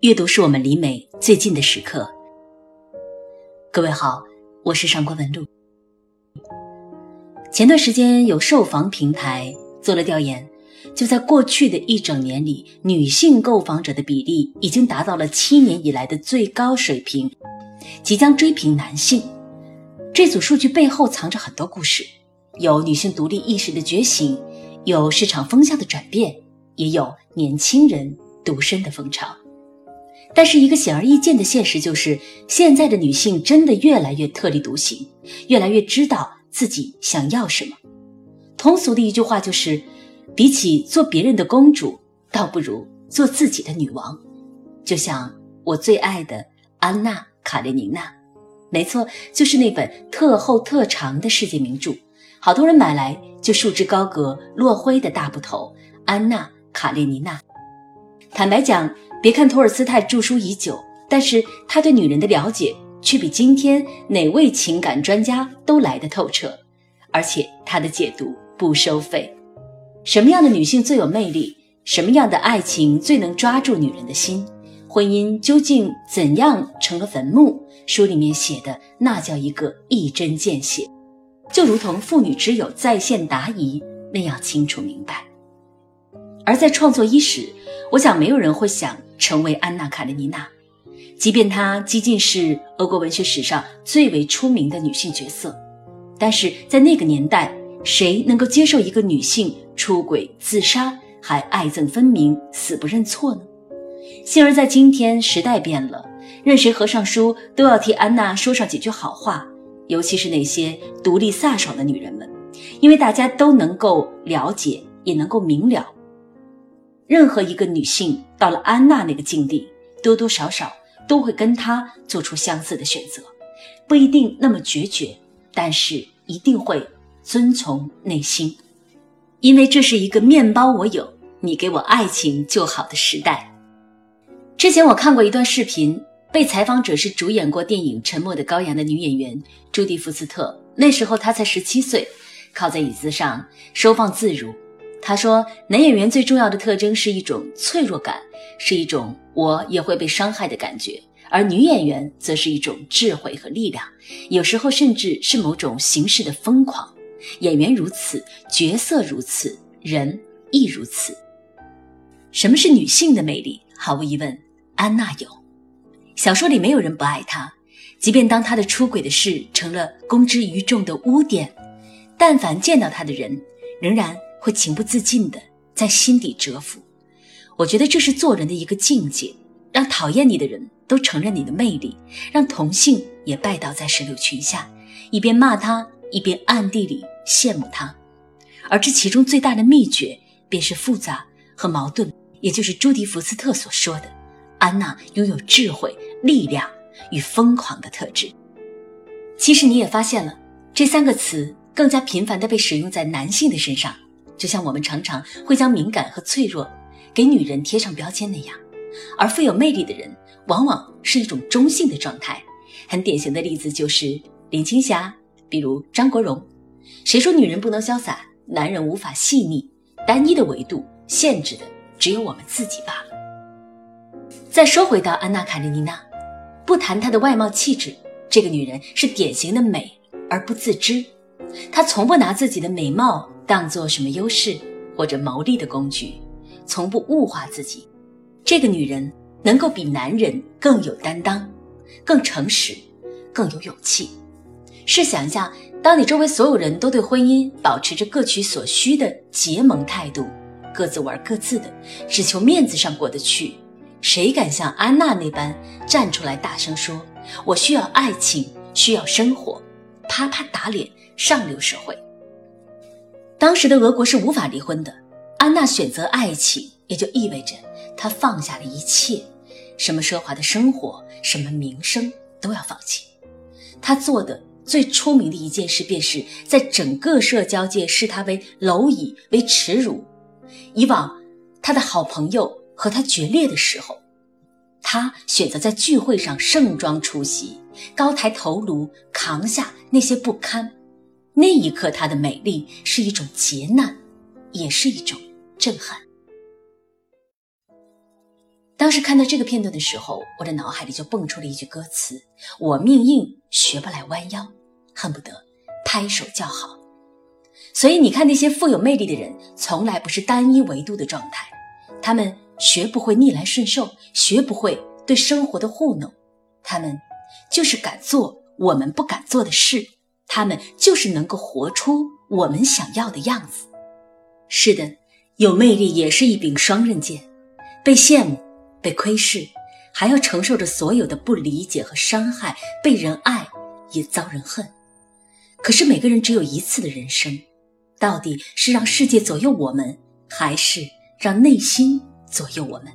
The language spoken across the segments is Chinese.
阅读是我们离美最近的时刻。各位好，我是上官文露。前段时间有售房平台做了调研，就在过去的一整年里，女性购房者的比例已经达到了七年以来的最高水平，即将追平男性。这组数据背后藏着很多故事，有女性独立意识的觉醒，有市场风向的转变，也有年轻人独身的风潮。但是，一个显而易见的现实就是，现在的女性真的越来越特立独行，越来越知道自己想要什么。通俗的一句话就是，比起做别人的公主，倒不如做自己的女王。就像我最爱的安娜·卡列尼娜。没错，就是那本特厚特长的世界名著，好多人买来就束之高阁、落灰的大部头《安娜·卡列尼娜》。坦白讲，别看托尔斯泰著书已久，但是他对女人的了解却比今天哪位情感专家都来得透彻，而且他的解读不收费。什么样的女性最有魅力？什么样的爱情最能抓住女人的心？婚姻究竟怎样成了坟墓？书里面写的那叫一个一针见血，就如同妇女之友在线答疑那样清楚明白。而在创作伊始，我想没有人会想成为安娜·卡列尼娜，即便她几近是俄国文学史上最为出名的女性角色，但是在那个年代，谁能够接受一个女性出轨自杀还爱憎分明、死不认错呢？幸而在今天，时代变了，任谁合上书都要替安娜说上几句好话，尤其是那些独立飒爽的女人们，因为大家都能够了解，也能够明了，任何一个女性到了安娜那个境地，多多少少都会跟她做出相似的选择，不一定那么决绝，但是一定会遵从内心，因为这是一个面包我有，你给我爱情就好的时代。之前我看过一段视频，被采访者是主演过电影《沉默的羔羊》的女演员朱迪福斯特。那时候她才十七岁，靠在椅子上收放自如。他说：“男演员最重要的特征是一种脆弱感，是一种我也会被伤害的感觉；而女演员则是一种智慧和力量，有时候甚至是某种形式的疯狂。演员如此，角色如此，人亦如此。什么是女性的魅力？毫无疑问。”安娜有，小说里没有人不爱她，即便当她的出轨的事成了公之于众的污点，但凡见到她的人，仍然会情不自禁的在心底折服。我觉得这是做人的一个境界，让讨厌你的人都承认你的魅力，让同性也拜倒在石榴裙下，一边骂他，一边暗地里羡慕他。而这其中最大的秘诀，便是复杂和矛盾，也就是朱迪福斯特所说的。安娜拥有智慧、力量与疯狂的特质。其实你也发现了，这三个词更加频繁地被使用在男性的身上，就像我们常常会将敏感和脆弱给女人贴上标签那样。而富有魅力的人，往往是一种中性的状态。很典型的例子就是林青霞，比如张国荣。谁说女人不能潇洒，男人无法细腻？单一的维度限制的只有我们自己罢了。再说回到安娜·卡列尼娜，不谈她的外貌气质，这个女人是典型的美而不自知。她从不拿自己的美貌当做什么优势或者谋利的工具，从不物化自己。这个女人能够比男人更有担当、更诚实、更有勇气。试想一下，当你周围所有人都对婚姻保持着各取所需的结盟态度，各自玩各自的，只求面子上过得去。谁敢像安娜那般站出来大声说：“我需要爱情，需要生活。”啪啪打脸上流社会。当时的俄国是无法离婚的，安娜选择爱情，也就意味着她放下了一切，什么奢华的生活，什么名声都要放弃。她做的最出名的一件事，便是在整个社交界视她为蝼蚁，为耻辱。以往，她的好朋友。和他决裂的时候，他选择在聚会上盛装出席，高抬头颅，扛下那些不堪。那一刻，她的美丽是一种劫难，也是一种震撼。当时看到这个片段的时候，我的脑海里就蹦出了一句歌词：“我命硬，学不来弯腰，恨不得拍手叫好。”所以你看，那些富有魅力的人，从来不是单一维度的状态，他们学不会逆来顺受，学不会对生活的糊弄，他们就是敢做我们不敢做的事，他们就是能够活出我们想要的样子。是的，有魅力也是一柄双刃剑，被羡慕。被窥视，还要承受着所有的不理解和伤害；被人爱，也遭人恨。可是每个人只有一次的人生，到底是让世界左右我们，还是让内心左右我们？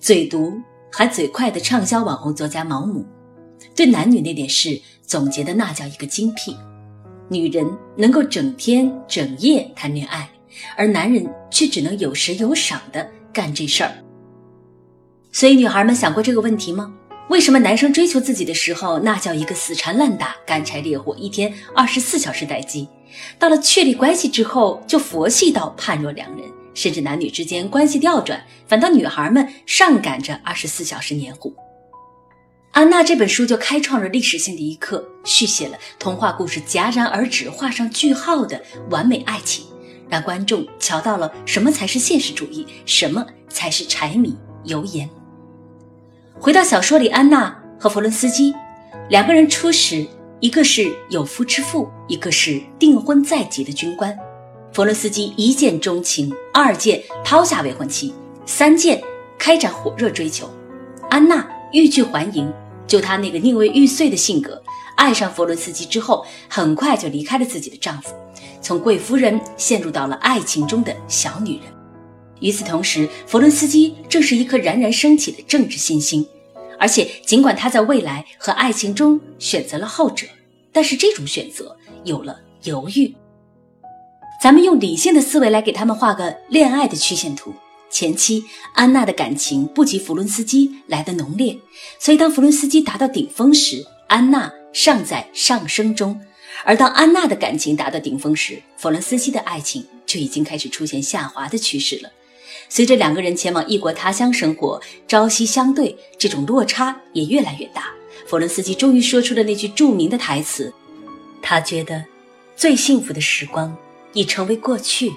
嘴毒还嘴快的畅销网红作家毛姆，对男女那点事总结的那叫一个精辟。女人能够整天整夜谈恋爱，而男人却只能有时有赏的。干这事儿，所以女孩们想过这个问题吗？为什么男生追求自己的时候，那叫一个死缠烂打、干柴烈火，一天二十四小时待机；到了确立关系之后，就佛系到判若两人，甚至男女之间关系调转，反倒女孩们上赶着二十四小时黏糊。安娜这本书就开创了历史性的一刻，续写了童话故事戛然而止、画上句号的完美爱情。让观众瞧到了什么才是现实主义，什么才是柴米油盐。回到小说里，安娜和弗伦斯基两个人初识，一个是有夫之妇，一个是订婚在即的军官。弗伦斯基一见钟情，二见抛下未婚妻，三见开展火热追求。安娜欲拒还迎，就她那个宁为玉碎的性格，爱上弗伦斯基之后，很快就离开了自己的丈夫。从贵夫人陷入到了爱情中的小女人。与此同时，弗伦斯基正是一颗冉冉升起的政治新星。而且，尽管他在未来和爱情中选择了后者，但是这种选择有了犹豫。咱们用理性的思维来给他们画个恋爱的曲线图。前期，安娜的感情不及弗伦斯基来的浓烈，所以当弗伦斯基达到顶峰时，安娜尚在上升中。而当安娜的感情达到顶峰时，弗伦斯基的爱情就已经开始出现下滑的趋势了。随着两个人前往异国他乡生活，朝夕相对，这种落差也越来越大。弗伦斯基终于说出了那句著名的台词：“他觉得最幸福的时光已成为过去，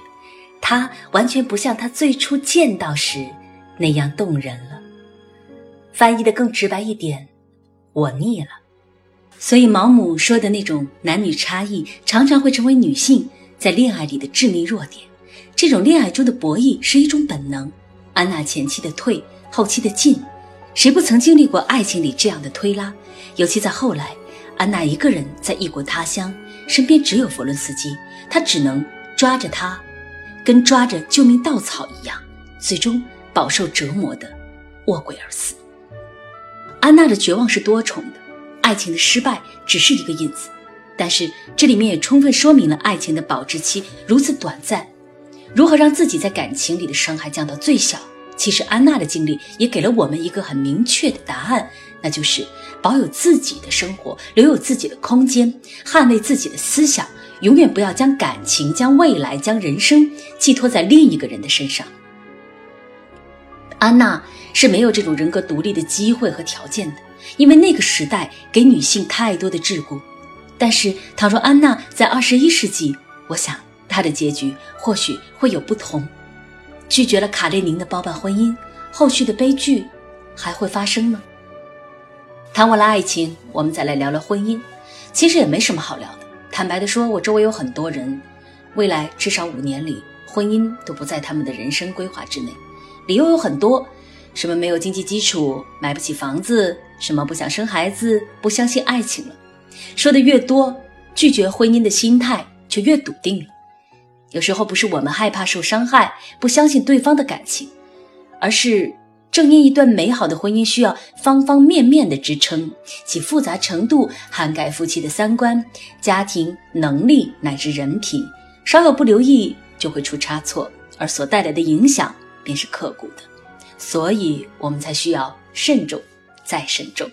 他完全不像他最初见到时那样动人了。”翻译的更直白一点，我腻了。所以，毛姆说的那种男女差异，常常会成为女性在恋爱里的致命弱点。这种恋爱中的博弈是一种本能。安娜前期的退，后期的进，谁不曾经历过爱情里这样的推拉？尤其在后来，安娜一个人在异国他乡，身边只有弗伦斯基，她只能抓着他，跟抓着救命稻草一样，最终饱受折磨的卧轨而死。安娜的绝望是多重的。爱情的失败只是一个因子，但是这里面也充分说明了爱情的保质期如此短暂，如何让自己在感情里的伤害降到最小。其实安娜的经历也给了我们一个很明确的答案，那就是保有自己的生活，留有自己的空间，捍卫自己的思想，永远不要将感情、将未来、将人生寄托在另一个人的身上。安娜是没有这种人格独立的机会和条件的。因为那个时代给女性太多的桎梏，但是倘若安娜在二十一世纪，我想她的结局或许会有不同。拒绝了卡列宁的包办婚姻，后续的悲剧还会发生吗？谈完了爱情，我们再来聊聊婚姻。其实也没什么好聊的。坦白的说，我周围有很多人，未来至少五年里，婚姻都不在他们的人生规划之内。理由有很多。什么没有经济基础，买不起房子？什么不想生孩子，不相信爱情了？说的越多，拒绝婚姻的心态就越笃定了。有时候不是我们害怕受伤害，不相信对方的感情，而是正因一段美好的婚姻需要方方面面的支撑，其复杂程度涵盖夫妻的三观、家庭能力乃至人品，稍有不留意就会出差错，而所带来的影响便是刻骨的。所以我们才需要慎重，再慎重。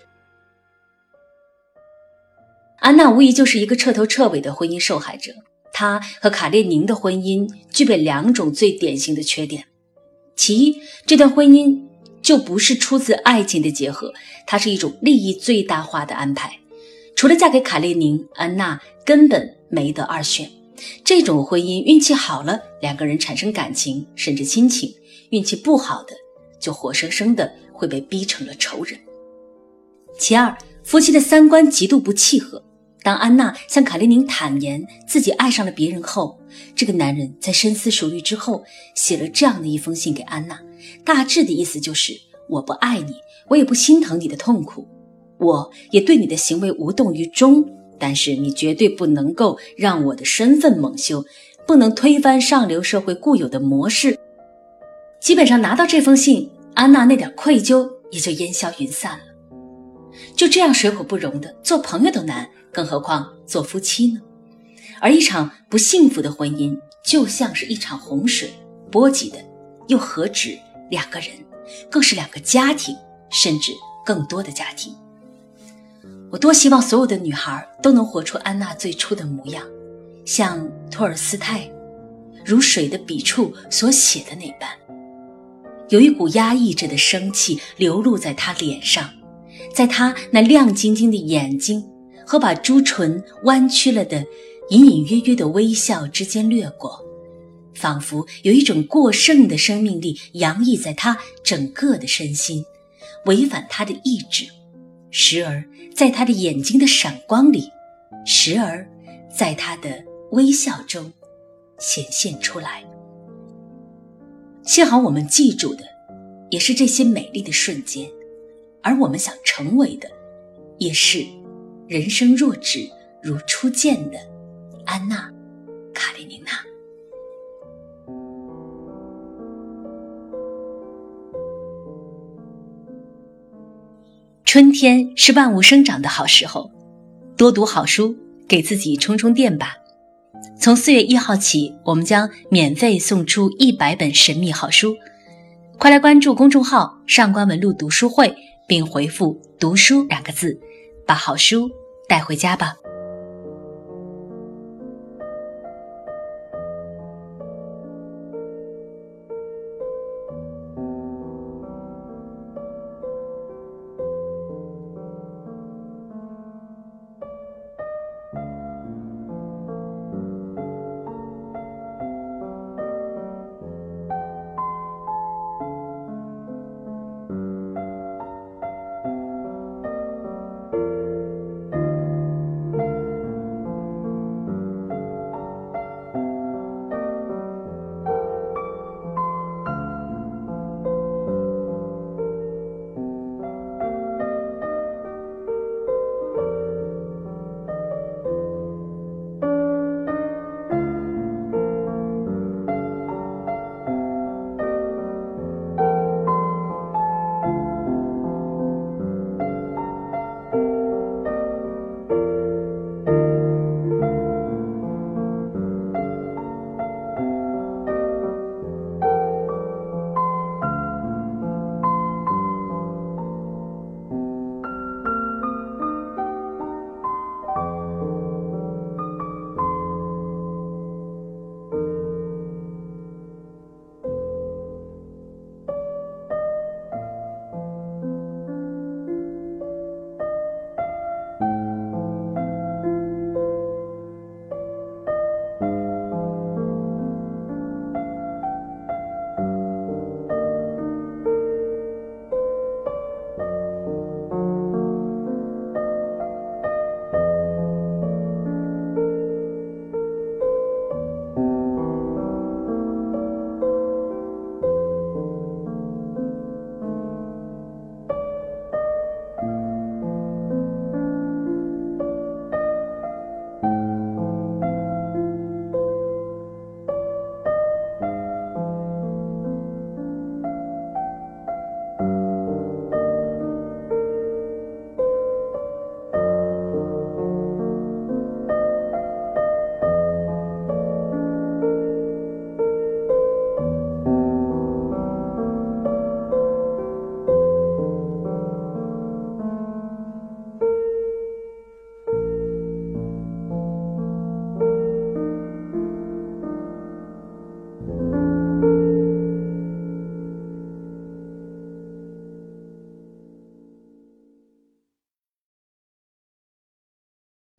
安娜无疑就是一个彻头彻尾的婚姻受害者。她和卡列宁的婚姻具备两种最典型的缺点：其一，这段婚姻就不是出自爱情的结合，它是一种利益最大化的安排。除了嫁给卡列宁，安娜根本没得二选。这种婚姻运气好了，两个人产生感情，甚至亲情；运气不好的，就活生生的会被逼成了仇人。其二，夫妻的三观极度不契合。当安娜向卡列宁坦言自己爱上了别人后，这个男人在深思熟虑之后写了这样的一封信给安娜，大致的意思就是：我不爱你，我也不心疼你的痛苦，我也对你的行为无动于衷。但是你绝对不能够让我的身份蒙羞，不能推翻上流社会固有的模式。基本上拿到这封信，安娜那点愧疚也就烟消云散了。就这样水火不容的做朋友都难。更何况做夫妻呢？而一场不幸福的婚姻，就像是一场洪水，波及的又何止两个人，更是两个家庭，甚至更多的家庭。我多希望所有的女孩都能活出安娜最初的模样，像托尔斯泰如水的笔触所写的那般，有一股压抑着的生气流露在她脸上，在他那亮晶晶的眼睛。和把朱唇弯曲了的隐隐约约的微笑之间掠过，仿佛有一种过剩的生命力洋溢在他整个的身心，违反他的意志，时而在他的眼睛的闪光里，时而在他的微笑中显现出来。幸好我们记住的也是这些美丽的瞬间，而我们想成为的也是。人生若只如初见的安娜·卡列宁娜。春天是万物生长的好时候，多读好书，给自己充充电吧。从四月一号起，我们将免费送出一百本神秘好书，快来关注公众号“上官文露读书会”，并回复“读书”两个字。把好书带回家吧。